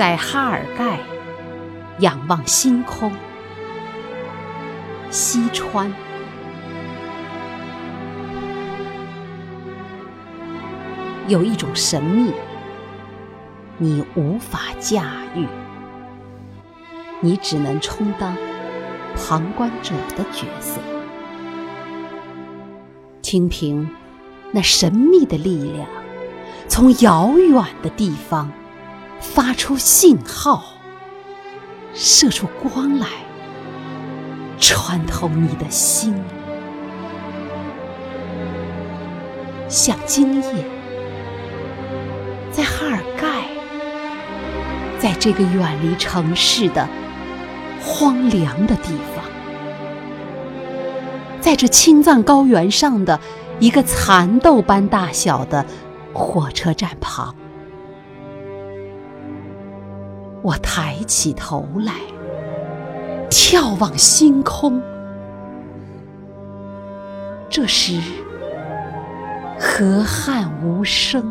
在哈尔盖仰望星空，西川有一种神秘，你无法驾驭，你只能充当旁观者的角色，听凭那神秘的力量从遥远的地方。发出信号，射出光来，穿透你的心，像今夜，在哈尔盖，在这个远离城市的荒凉的地方，在这青藏高原上的一个蚕豆般大小的火车站旁。我抬起头来，眺望星空。这时，河汉无声，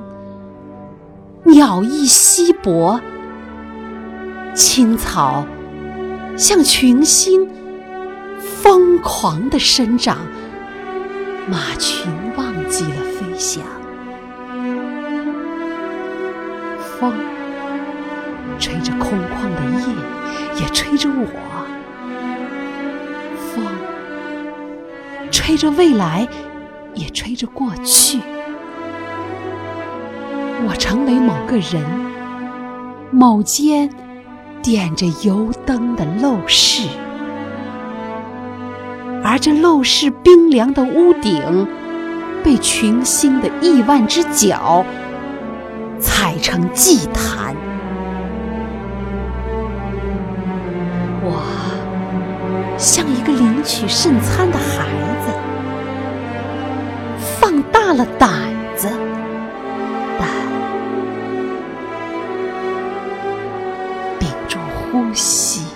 鸟翼稀薄，青草像群星疯狂的生长，马群忘记了飞翔，风。吹着空旷的夜，也吹着我；风吹着未来，也吹着过去。我成为某个人，某间点着油灯的陋室，而这陋室冰凉的屋顶，被群星的亿万只脚踩成祭坛。像一个领取圣餐的孩子，放大了胆子，但屏住呼吸。